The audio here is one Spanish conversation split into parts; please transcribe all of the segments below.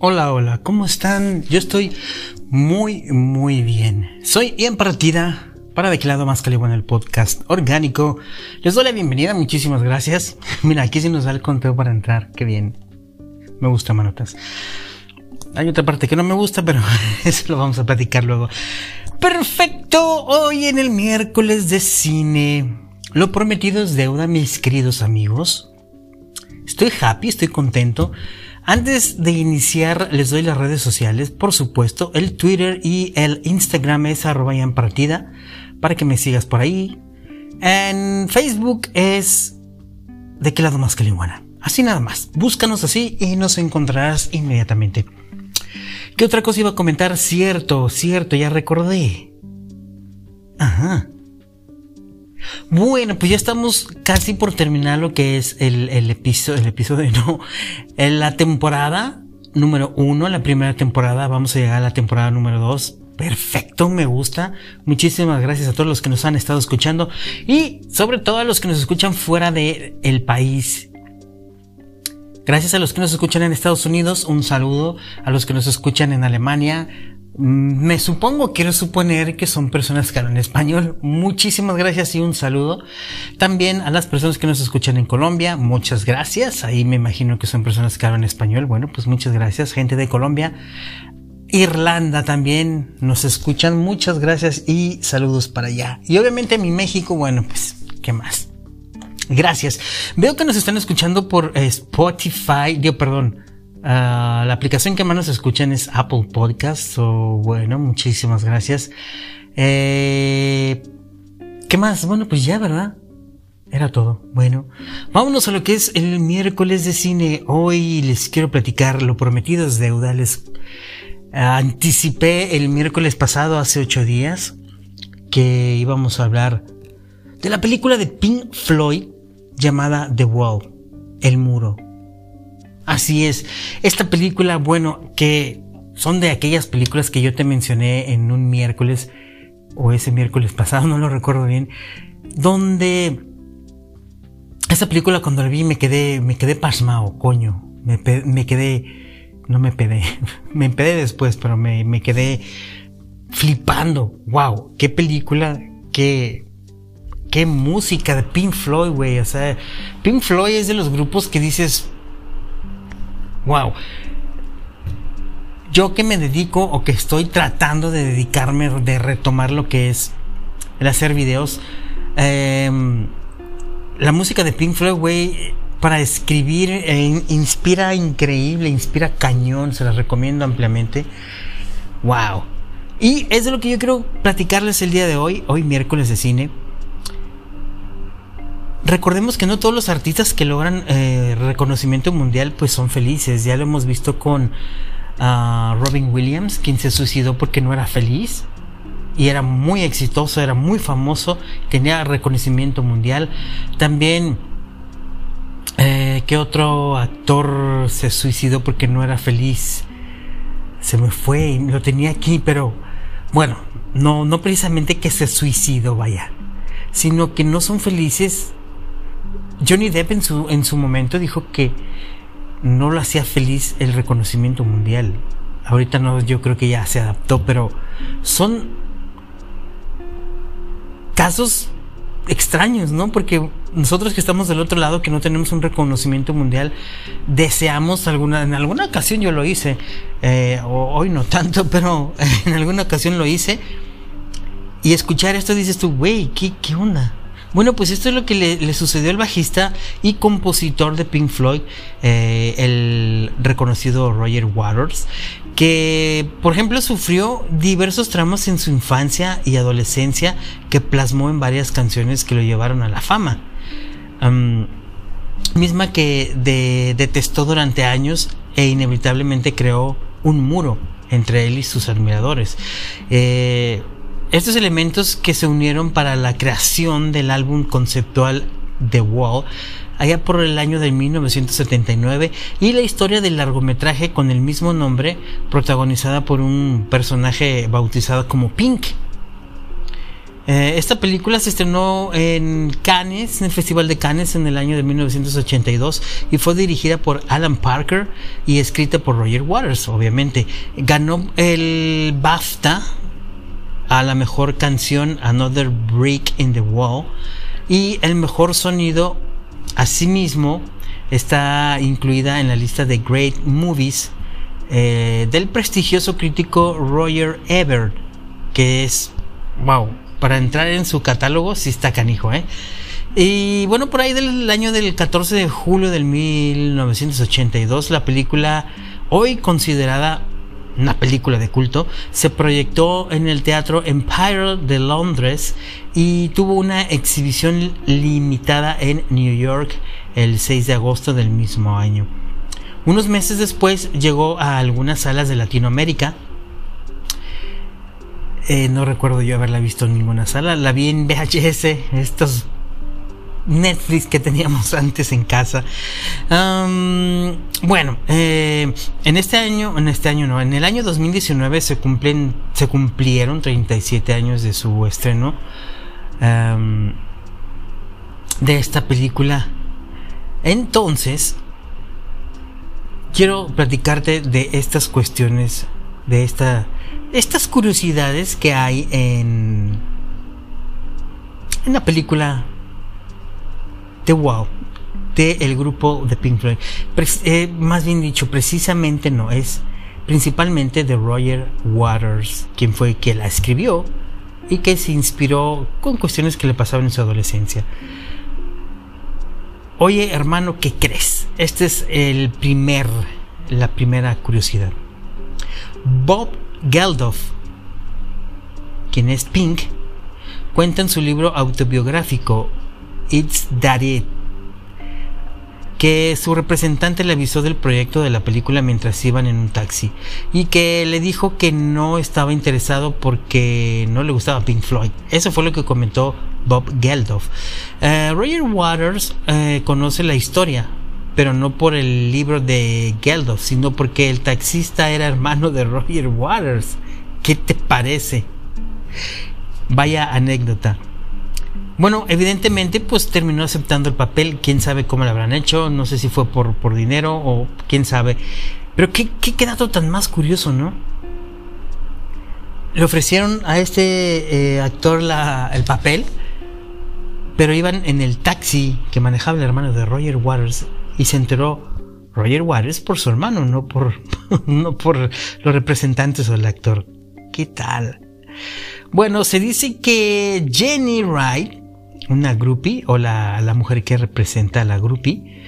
Hola, hola, ¿cómo están? Yo estoy muy, muy bien. Soy Ian Partida para Declarado Más Calibo en el podcast orgánico. Les doy la bienvenida, muchísimas gracias. Mira, aquí sí nos da el conteo para entrar, qué bien. Me gusta, manotas. Hay otra parte que no me gusta, pero eso lo vamos a platicar luego. Perfecto, hoy en el miércoles de cine. Lo prometido es deuda, mis queridos amigos. Estoy happy, estoy contento. Antes de iniciar, les doy las redes sociales, por supuesto, el Twitter y el Instagram es arroba partida, para que me sigas por ahí. En Facebook es de qué lado más que lingüana. Así nada más. Búscanos así y nos encontrarás inmediatamente. ¿Qué otra cosa iba a comentar? Cierto, cierto, ya recordé. Ajá. Bueno, pues ya estamos casi por terminar lo que es el, episodio, el episodio, no, la temporada número uno, la primera temporada, vamos a llegar a la temporada número dos. Perfecto, me gusta. Muchísimas gracias a todos los que nos han estado escuchando y sobre todo a los que nos escuchan fuera del el país. Gracias a los que nos escuchan en Estados Unidos, un saludo. A los que nos escuchan en Alemania, me supongo, quiero suponer que son personas que hablan español. Muchísimas gracias y un saludo. También a las personas que nos escuchan en Colombia, muchas gracias. Ahí me imagino que son personas que hablan español. Bueno, pues muchas gracias, gente de Colombia. Irlanda también nos escuchan. Muchas gracias y saludos para allá. Y obviamente mi México, bueno, pues, ¿qué más? Gracias. Veo que nos están escuchando por Spotify, Dios, perdón, Ah, la aplicación que más nos escuchan es Apple Podcasts. O bueno, muchísimas gracias. Eh, ¿Qué más? Bueno, pues ya, ¿verdad? Era todo. Bueno, vámonos a lo que es el miércoles de cine. Hoy les quiero platicar lo prometido es deuda. Les anticipé el miércoles pasado, hace ocho días, que íbamos a hablar de la película de Pink Floyd llamada The Wall, El Muro. Así es. Esta película, bueno, que son de aquellas películas que yo te mencioné en un miércoles, o ese miércoles pasado, no lo recuerdo bien, donde esa película cuando la vi me quedé, me quedé pasmado, coño. Me, me quedé, no me pedé, me empedé después, pero me, me quedé flipando. Wow, qué película, qué, qué música de Pink Floyd, güey. O sea, Pink Floyd es de los grupos que dices, wow. Yo que me dedico o que estoy tratando de dedicarme, de retomar lo que es el hacer videos, em, la música de Pink Floyd, güey, para escribir eh, inspira increíble, inspira cañón, se la recomiendo ampliamente. Wow. Y es de lo que yo quiero platicarles el día de hoy, hoy miércoles de cine recordemos que no todos los artistas que logran eh, reconocimiento mundial pues son felices. Ya lo hemos visto con ah, Robin Williams, quien se suicidó porque no era feliz. Y era muy exitoso, era muy famoso, tenía reconocimiento mundial. También, eh, ¿qué otro actor se suicidó porque no era feliz? Se me fue y lo tenía aquí, pero bueno, no, no precisamente que se suicidó, vaya, sino que no son felices Johnny Depp en su, en su momento dijo que no lo hacía feliz el reconocimiento mundial. Ahorita no, yo creo que ya se adaptó, pero son casos extraños, ¿no? Porque nosotros que estamos del otro lado, que no tenemos un reconocimiento mundial, deseamos alguna, en alguna ocasión yo lo hice, eh, hoy no tanto, pero en alguna ocasión lo hice, y escuchar esto dices tú, güey, ¿qué, ¿qué onda? Bueno, pues esto es lo que le, sucedió al bajista y compositor de Pink Floyd, eh, el reconocido Roger Waters, que por ejemplo sufrió diversos tramos en su infancia y adolescencia que plasmó en varias canciones que lo llevaron a la fama. misma que detestó durante años e inevitablemente creó un muro entre él y sus admiradores. Eh, estos elementos que se unieron para la creación del álbum conceptual The Wall allá por el año de 1979 y la historia del largometraje con el mismo nombre protagonizada por un personaje bautizado como Pink. Eh, esta película se estrenó en Cannes, en el Festival de Cannes en el año de 1982 y fue dirigida por Alan Parker y escrita por Roger Waters, obviamente. Ganó el BAFTA a la mejor canción Another Brick in the Wall y el mejor sonido asimismo está incluida en la lista de Great Movies eh, del prestigioso crítico Roger Ebert que es wow para entrar en su catálogo sí está canijo, ¿eh? Y bueno, por ahí del año del 14 de julio del 1982, la película, hoy considerada una película de culto, se proyectó en el Teatro Empire de Londres y tuvo una exhibición limitada en New York el 6 de agosto del mismo año. Unos meses después llegó a algunas salas de Latinoamérica, eh, no recuerdo yo haberla visto en ninguna sala. La vi en VHS, estos Netflix que teníamos antes en casa. bueno, eh, en este año, en este año no, en el año 2019 se cumplen, se cumplieron 37 años de su estreno de esta película. Entonces, quiero platicarte de estas cuestiones, de esta estas curiosidades que hay en, en la película de Wow, de el grupo de Pink Floyd. Eh, más bien dicho, precisamente no, es principalmente de Roger Waters, quien fue quien la escribió y que se inspiró con cuestiones que le pasaban en su adolescencia. Oye, hermano, ¿qué crees? Este es el primer, la primera curiosidad. Bob Geldof, quien es Pink, cuenta en su libro autobiográfico It's That que su representante le avisó del proyecto de la película mientras iban en un taxi y que le dijo que no estaba interesado porque no le gustaba Pink Floyd. Eso fue lo que comentó Bob Geldof. Eh, Roger Waters eh, conoce la historia, pero no por el libro de Geldof, sino porque el taxista era hermano de Roger Waters. ¿Qué te parece? Vaya anécdota. Bueno, evidentemente, pues terminó aceptando el papel. Quién sabe cómo lo habrán hecho. No sé si fue por, por dinero o quién sabe. Pero qué, qué, dato tan más curioso, ¿no? Le ofrecieron a este eh, actor la, el papel, pero iban en el taxi que manejaba el hermano de Roger Waters y se enteró Roger Waters por su hermano, no por, no por los representantes o el actor. ¿Qué tal? Bueno, se dice que Jenny Wright, una groupie, o la, la mujer que representa a la groupie,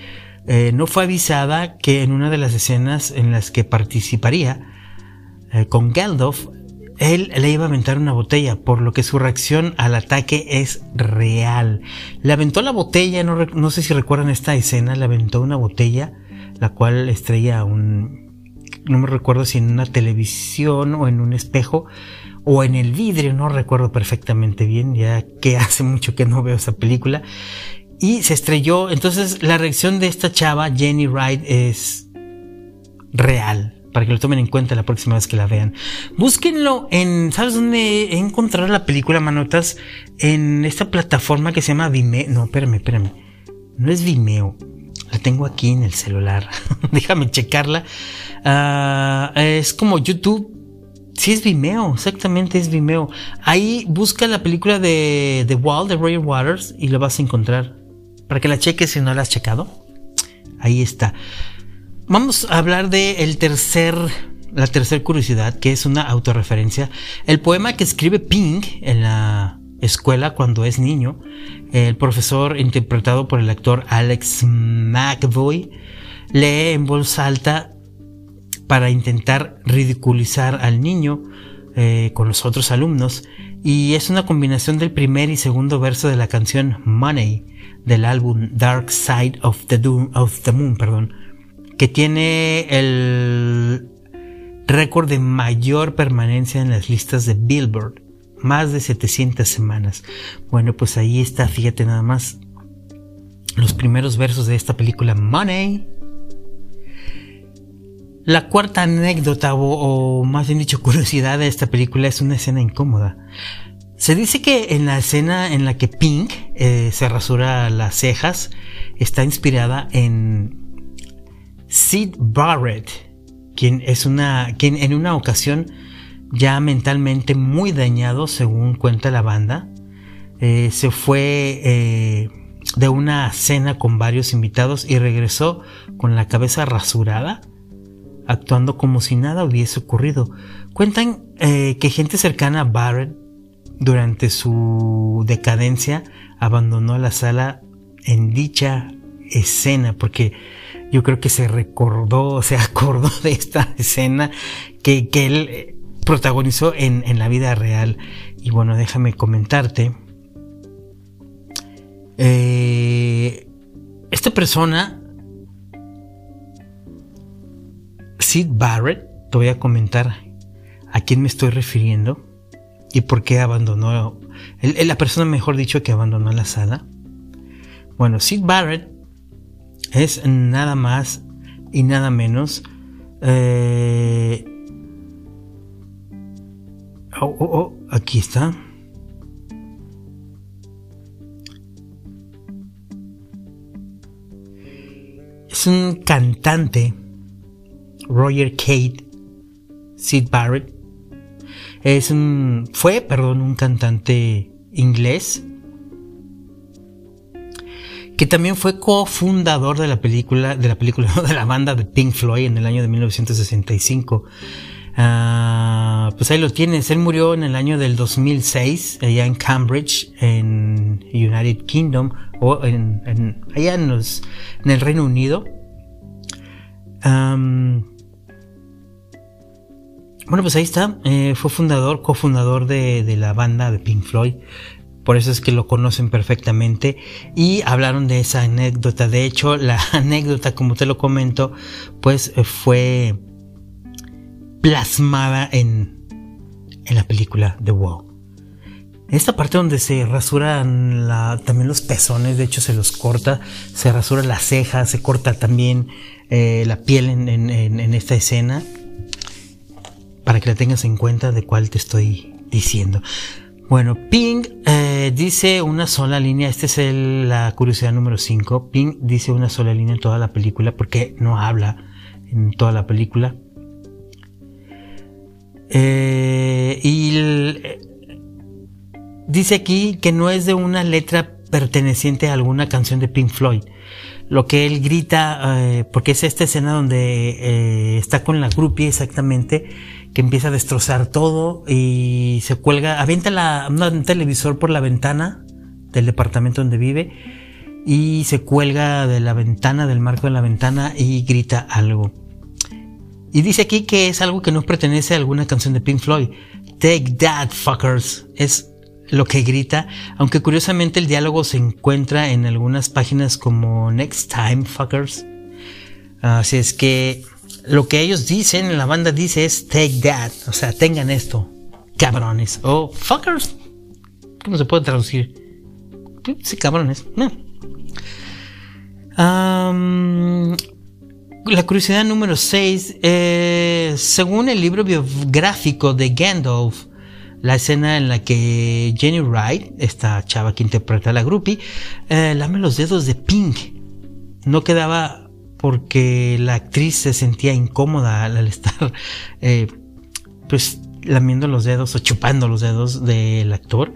eh, no fue avisada que en una de las escenas en las que participaría eh, con Geldof, él le iba a aventar una botella, por lo que su reacción al ataque es real. Le aventó la botella, no, sé si recuerdan esta escena, le aventó una botella, la cual estrella un, no me recuerdo si en una televisión o en un espejo o en el vidrio, no recuerdo perfectamente bien, ya que hace mucho que no veo esa película. Y se estrelló, entonces la reacción de esta chava, Jenny Wright, es real para que lo tomen en cuenta la próxima vez que la vean. Búsquenlo en, ¿sabes dónde encontrar la película, manotas? En esta plataforma que se llama Vimeo. No, espérame, espérame. No es Vimeo. La tengo aquí en el celular. Déjame checarla. Ah, es como YouTube. Sí, es Vimeo, exactamente es Vimeo. Ahí busca la película de The Wall de Roger Waters y lo vas a encontrar. Para que la cheques si no la has checado. Ahí está. Vamos a hablar de el tercer, la tercera curiosidad, que es una autorreferencia. El poema que escribe Pink en la escuela cuando es niño, el profesor interpretado por el actor Alex McVoy lee en voz alta para intentar ridiculizar al niño eh, con los otros alumnos y es una combinación del primer y segundo verso de la canción Money del álbum Dark Side of the, of the Moon, perdón, que tiene el récord de mayor permanencia en las listas de Billboard, más de 700 semanas. Bueno, pues ahí está, fíjate nada más los primeros versos de esta película Money. La cuarta anécdota o, más bien dicho curiosidad de esta película es una escena incómoda. Se dice que en la escena en la que Pink eh, se rasura las cejas está inspirada en Sid Barrett, quien es una, quien en una ocasión ya mentalmente muy dañado, según cuenta la banda, eh, se fue eh, de una cena con varios invitados y regresó con la cabeza rasurada, actuando como si nada hubiese ocurrido. Cuentan que gente cercana a Barrett durante su decadencia abandonó la sala en dicha escena porque yo creo que se recordó, se acordó de esta escena que, él eh, protagonizó en, la vida real. Y bueno, déjame comentarte. Eh, esta persona, Sid Barrett, te voy a comentar a quién me estoy refiriendo ¿Y por qué abandonó? la persona, mejor dicho, que abandonó la sala. Bueno, Sid Barrett es nada más y nada menos. Eh, oh, oh, oh, aquí está. Es un cantante, Roger Kate Sid Barrett, es un, fue, perdón, un cantante inglés que también fue cofundador de la película, de la película, de la banda de Pink Floyd en el año de 1965. Ah, pues ahí lo tienes. Él murió en el año del 2006 allá en Cambridge, en United Kingdom o en, allá en, en, el Reino Unido. Bueno, pues ahí está. Eh, fue fundador, cofundador de, de la banda de Pink Floyd. Por eso es que lo conocen perfectamente. Y hablaron de esa anécdota. De hecho, la anécdota, como te lo comento, pues eh, fue plasmada en, en la película The Wall. Esta parte donde se rasuran también los pezones, de hecho se los corta, se rasura las cejas, se corta también eh, la piel en, en esta escena para que la tengas en cuenta de cuál te estoy diciendo. Bueno, Ping eh, dice una sola línea, esta es la curiosidad número 5, Ping dice una sola línea en toda la película porque no habla en toda la película. Eh, y eh, dice aquí que no es de una letra perteneciente a alguna canción de Pink Floyd. Lo que él grita, porque es esta escena donde está con la groupie exactamente, que empieza a destrozar todo y se cuelga, avienta la, un televisor por la ventana del departamento donde vive y se cuelga de la ventana, del marco de la ventana y grita algo. Y dice aquí que es algo que no pertenece a alguna canción de Pink Floyd. Take that, fuckers. Es lo que grita, aunque curiosamente el diálogo se encuentra en algunas páginas como Next Time, fuckers. Así es que lo que ellos dicen, la banda dice es take that, o sea, tengan esto, cabrones, o fuckers. ¿Cómo se puede traducir? Sí, cabrones. la curiosidad número 6. Eh, según el libro biográfico de Gandalf, la escena en la que Jenny Wright, esta chava que interpreta a la groupie, eh, lame los dedos de Pink. No quedaba porque la actriz se sentía incómoda al, estar eh, pues lamiendo los dedos o chupando los dedos del actor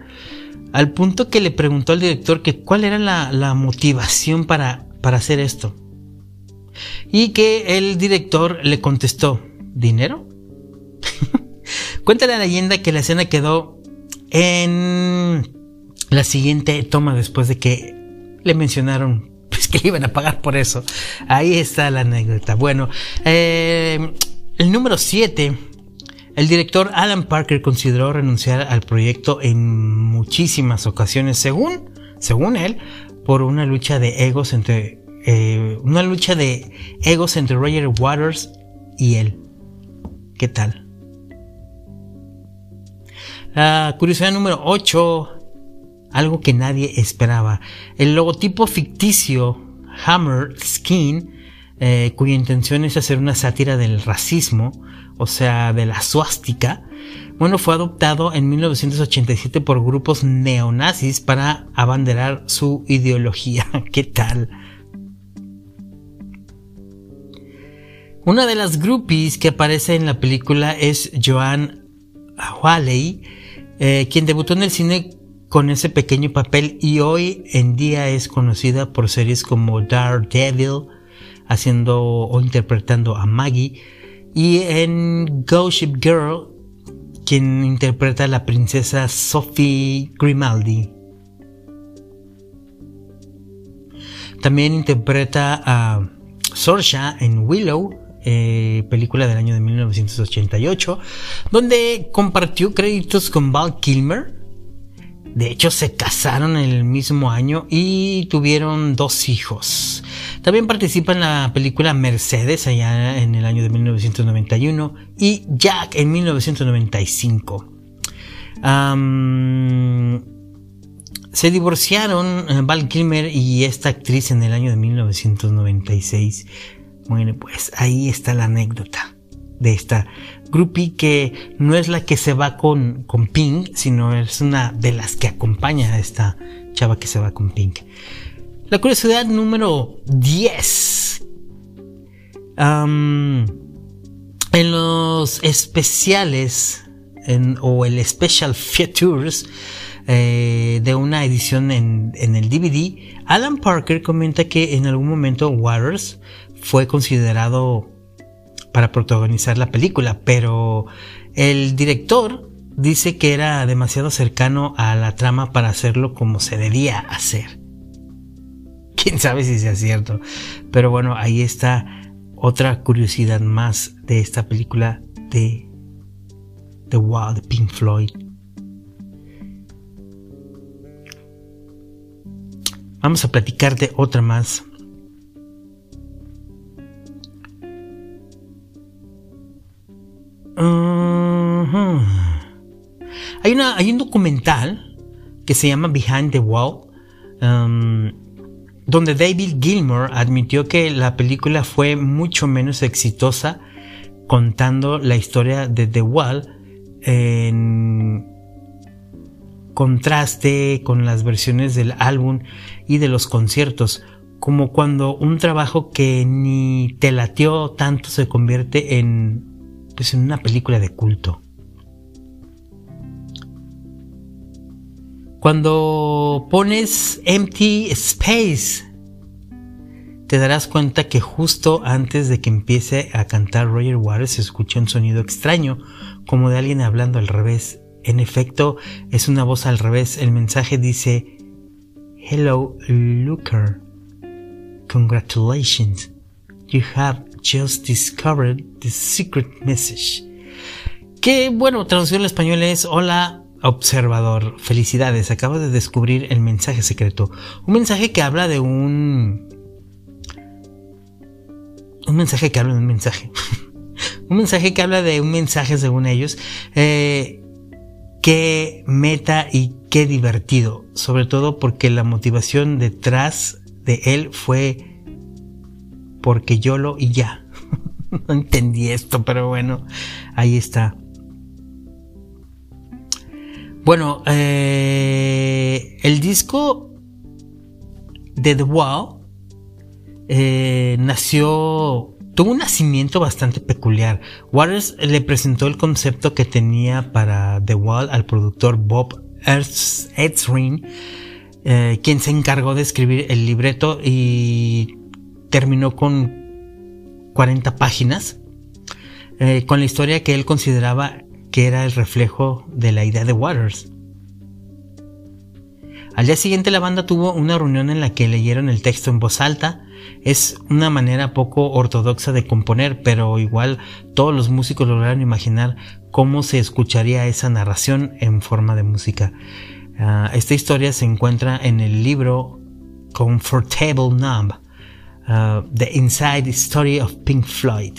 al punto que le preguntó al director que cuál era la, motivación para, para hacer esto y que el director le contestó ¿dinero? Cuenta la leyenda que la escena quedó en la siguiente toma después de que le mencionaron que le iban a pagar por eso. Ahí está la anécdota. Bueno, eh, el número 7. El director Alan Parker consideró renunciar al proyecto en muchísimas ocasiones, según, según él, por una lucha de egos entre eh, una lucha de egos entre Roger Waters y él. ¿Qué tal? Curiosidad número 8 algo que nadie esperaba. El logotipo ficticio Hammer Skin, eh, cuya intención es hacer una sátira del racismo, o sea, de la suástica, bueno, fue adoptado en 1987 por grupos neonazis para abanderar su ideología. ¿Qué tal? Una de las groupies que aparece en la película es Joan Hawley, eh, quien debutó en el cine con ese pequeño papel y hoy en día es conocida por series como Daredevil, haciendo o interpretando a Maggie, y en Ghost Girl, quien interpreta a la princesa Sophie Grimaldi. También interpreta a Sorsha en Willow, eh, película del año de 1988, donde compartió créditos con Val Kilmer. De hecho, se casaron el mismo año y tuvieron dos hijos. También participa en la película Mercedes allá en el año de 1991 y Jack en 1995. se divorciaron eh, Val Kilmer y esta actriz en el año de 1996. Bueno, pues ahí está la anécdota de esta groupie que no es la que se va con, con Pink, sino es una de las que acompaña a esta chava que se va con Pink. La curiosidad número 10. en los especiales o el special features eh, de una edición en, en, el DVD, Alan Parker comenta que en algún momento Waters fue considerado para protagonizar la película, pero el director dice que era demasiado cercano a la trama para hacerlo como se debía hacer quién sabe si sea cierto. Pero bueno, ahí está otra curiosidad más de esta película de The Wild Pink Floyd. Vamos a platicar de otra más. Hay, una, hay un documental que se llama Behind the Wall. Um, donde David Gilmour admitió que la película fue mucho menos exitosa contando la historia de The Wall en contraste con las versiones del álbum y de los conciertos, como cuando un trabajo que ni te latió tanto se convierte en, pues, en una película de culto. Cuando pones Empty Space, te darás cuenta que justo antes de que empiece a cantar Roger Waters se escucha un sonido extraño, como de alguien hablando al revés. En efecto, es una voz al revés. El mensaje dice, Hello, Looker. Congratulations. You have just discovered the secret message. Que bueno, traducción al español es, hola, observador, felicidades, acabas de descubrir el mensaje secreto. Un mensaje que habla de un... Un mensaje que habla de un mensaje. un mensaje que habla de un mensaje según ellos. Eh, qué meta y qué divertido. Sobre todo porque la motivación detrás de él fue porque yo lo y ya. no entendí esto, pero bueno, ahí está. Bueno, eh, el disco de The Wall eh, nació, tuvo un nacimiento bastante peculiar. Waters le presentó el concepto que tenía para The Wall al productor Bob Ezrin, eh, quien se encargó de escribir el libreto y terminó con 40 páginas, con la historia que él consideraba que era el reflejo de la idea de Waters. Al día siguiente la banda tuvo una reunión en la que leyeron el texto en voz alta. Es una manera poco ortodoxa de componer, pero igual todos los músicos lograron imaginar cómo se escucharía esa narración en forma de música. Ah, esta historia se encuentra en el libro Comfortable Numb, ah, The Inside Story of Pink Floyd.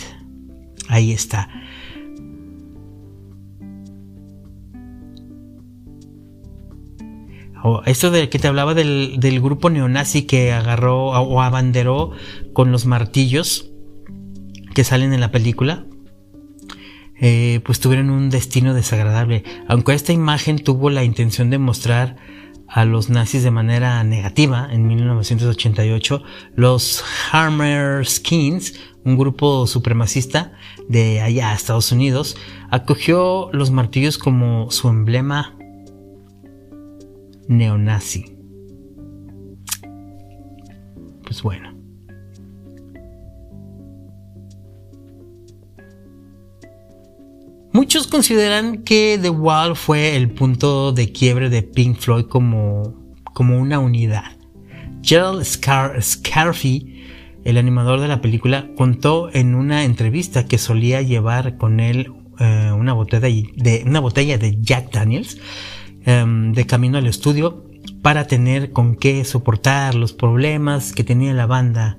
Ahí está. esto de que te hablaba del, grupo neonazi que agarró o abanderó con los martillos que salen en la película. eh, pues tuvieron un destino desagradable. Aunque esta imagen tuvo la intención de mostrar a los nazis de manera negativa en 1988, los Hammerskins, un grupo supremacista de allá, Estados Unidos, acogió los martillos como su emblema neonazi. Pues bueno. Muchos consideran que The Wall fue el punto de quiebre de Pink Floyd como, como una unidad. Gerald Scar el animador de la película, contó en una entrevista que solía llevar con él eh, una, botella de, una botella de Jack Daniels em, de camino al estudio para tener con qué soportar los problemas que tenía la banda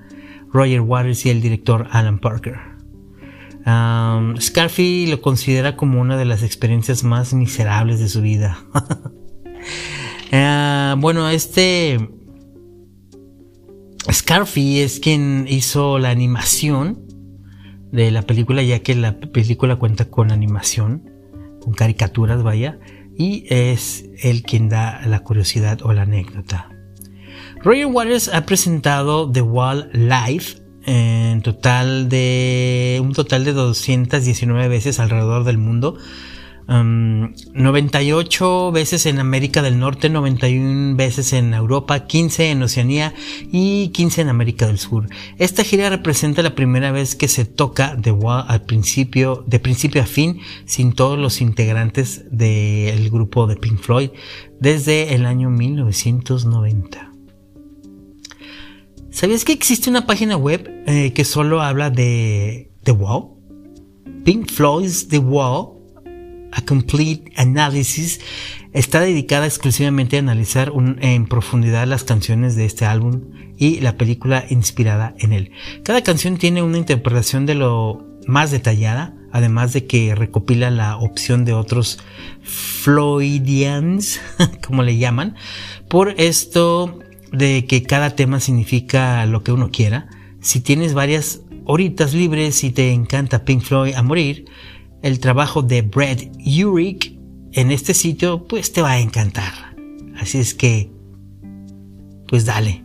Roger Waters y el director Alan Parker. Um, lo considera como una de las experiencias más miserables de su vida. Ah, bueno, este Scarfy es quien hizo la animación de la película, ya que la película cuenta con animación, con caricaturas, vaya, y es él quien da la curiosidad o la anécdota. Roger Waters ha presentado The Wall Live en total de un total de 219 veces alrededor del mundo. 98 um, veces en América del Norte, 91 veces en Europa, 15 en Oceanía y 15 en América del Sur. Esta gira representa la primera vez que se toca Wall al principio, de principio a fin, sin todos los integrantes del grupo de Pink Floyd, desde el año 1990. ¿Sabías que existe una página web eh, que solo habla de The Wall? Pink Floyd's The Wall, A Complete Analysis, está dedicada exclusivamente a analizar en profundidad las canciones de este álbum y la película inspirada en él. Cada canción tiene una interpretación de lo más detallada, además de que recopila la opción de otros Floydians, como le llaman. Por esto de que cada tema significa lo que uno quiera. Si tienes varias horitas libres y te encanta Pink Floyd a morir, el trabajo de Brad Urich en este sitio pues te va a encantar. Así es que, pues dale.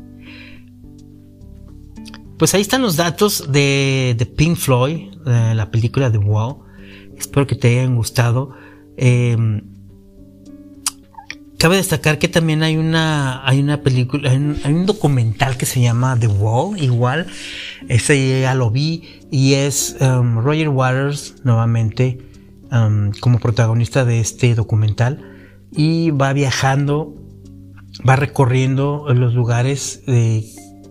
Pues ahí están los datos de, de Pink Floyd, la película The Wall. Espero que te hayan gustado. Eh, Cabe destacar que también hay una, hay una película, hay un, documental que se llama The Wall, igual, ese ya lo vi, y es um, Roger Waters nuevamente um, como protagonista de este documental, y va viajando, va recorriendo los lugares,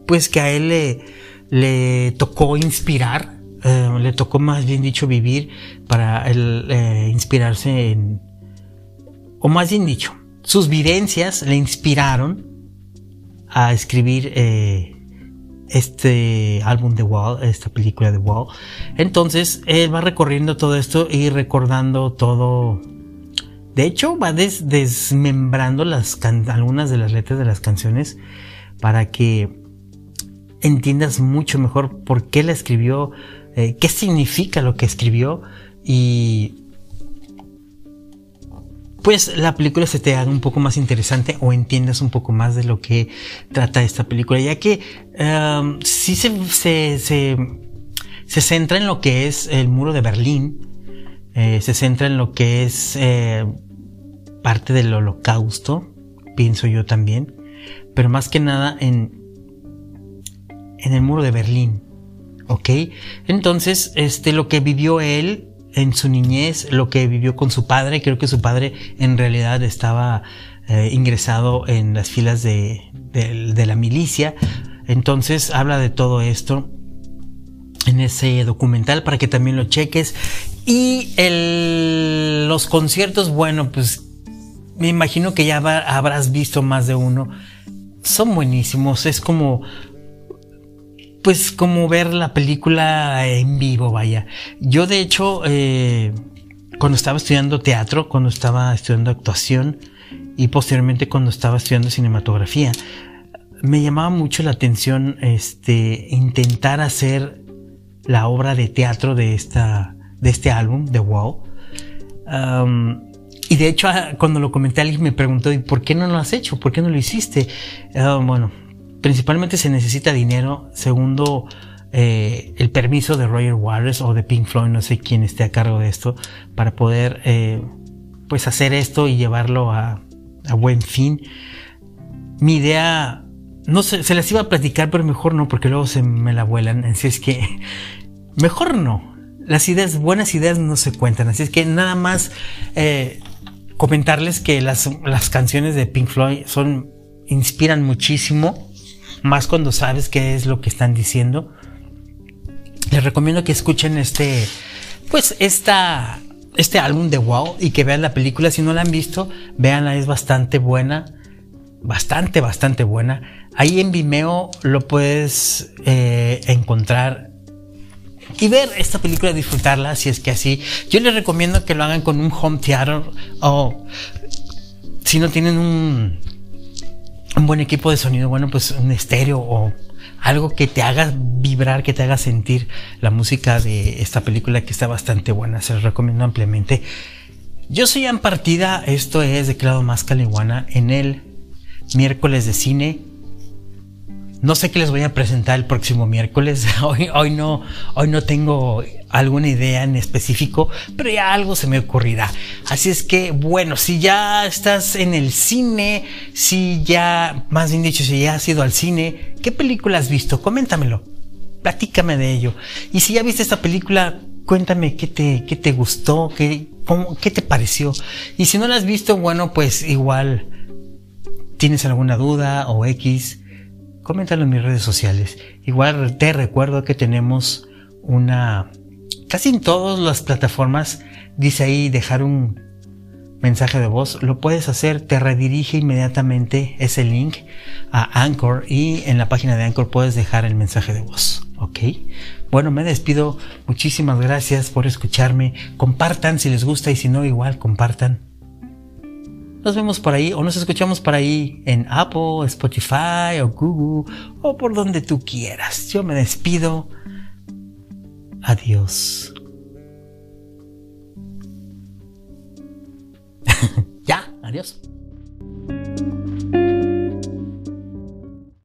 pues que a él le, le tocó inspirar, eh, le tocó más bien dicho vivir para él, eh, inspirarse en, o más bien dicho, sus vivencias le inspiraron a escribir eh, este álbum de Wall, esta película de Wall. Entonces él va recorriendo todo esto y recordando todo. De hecho, va desmembrando algunas de las letras de las canciones para que entiendas mucho mejor por qué la escribió, eh, qué significa lo que escribió y pues la película se te haga un poco más interesante o entiendas un poco más de lo que trata esta película, ya que um, sí se, se, se, centra en lo que es el muro de Berlín, eh, se centra en lo que es eh, parte del holocausto, pienso yo también, pero más que nada en, en el muro de Berlín, ¿ok? Entonces, este, lo que vivió él en su niñez lo que vivió con su padre. Creo que su padre en realidad estaba eh, ingresado en las filas de, la milicia. Entonces habla de todo esto en ese documental para que también lo cheques. Y el, los conciertos, bueno, pues me imagino que ya habrás visto más de uno. Son buenísimos. Es como pues como ver la película en vivo, vaya. Yo de hecho, eh, cuando estaba estudiando teatro, cuando estaba estudiando actuación y posteriormente cuando estaba estudiando cinematografía, me llamaba mucho la atención este intentar hacer la obra de teatro de esta de este álbum, The Wow. y de hecho, ah, cuando lo comenté, alguien me preguntó, ¿y por qué no lo has hecho? ¿Por qué no lo hiciste? bueno, principalmente se necesita dinero. Segundo, eh, el permiso de Roger Waters o de Pink Floyd, no sé quién esté a cargo de esto, para poder eh, pues hacer esto y llevarlo a, a buen fin. Mi idea no sé, se las iba a platicar, pero mejor no, porque luego se me la vuelan. Así es que, mejor no. Las ideas, buenas ideas no se cuentan. Así es que nada más eh, comentarles que las, las canciones de Pink Floyd son, inspiran muchísimo, más cuando sabes qué es lo que están diciendo. Les recomiendo que escuchen este, pues esta, este álbum de Wow y que vean la película. Si no la han visto, véanla, es bastante buena bastante, bastante buena. Ahí en Vimeo lo puedes eh, encontrar y ver esta película, disfrutarla, si es que así. Yo les recomiendo que lo hagan con un home theater o si no tienen un, un buen equipo de sonido, bueno, pues un estéreo o algo que te haga vibrar, que te haga sentir la música de esta película que está bastante buena. Se los recomiendo ampliamente. Yo soy en partida, esto es de Claudio Más Caliguana en el miércoles de cine. No sé qué les voy a presentar el próximo miércoles. Hoy, hoy, no, hoy no tengo alguna idea en específico, pero ya algo se me ocurrirá. Así es que, bueno, si ya estás en el cine, si ya, más bien dicho, si ya has ido al cine, ¿qué película has visto? Coméntamelo. Platícame de ello. Y si ya viste esta película, cuéntame qué te, qué te gustó, qué, cómo, qué te pareció. Y si no la has visto, bueno, pues igual tienes alguna duda o X, coméntalo en mis redes sociales. Igual te recuerdo que tenemos una... Casi en todas las plataformas dice ahí dejar un mensaje de voz. Lo puedes hacer, te redirige inmediatamente ese link a Anchor y en la página de Anchor puedes dejar el mensaje de voz. ¿Ok? Bueno, me despido. Muchísimas gracias por escucharme. Compartan si les gusta y si no, igual compartan. Nos vemos por ahí o nos escuchamos por ahí en Apple, Spotify o Google o por donde tú quieras. Yo me despido. Adiós. ya, adiós.